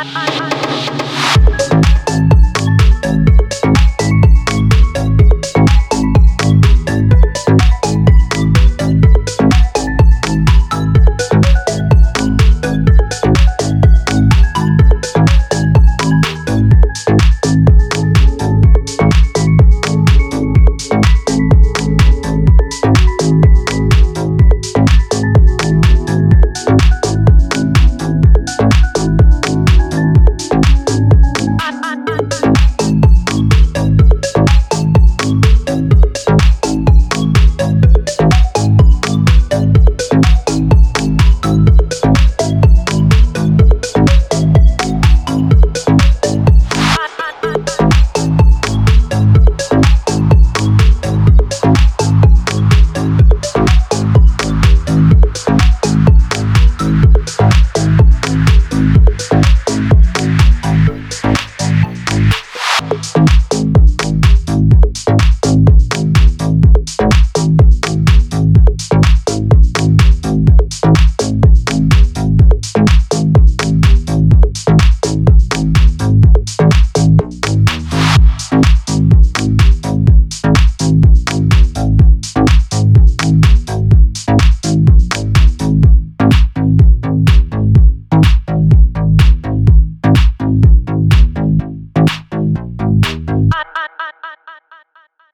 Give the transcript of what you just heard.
I, I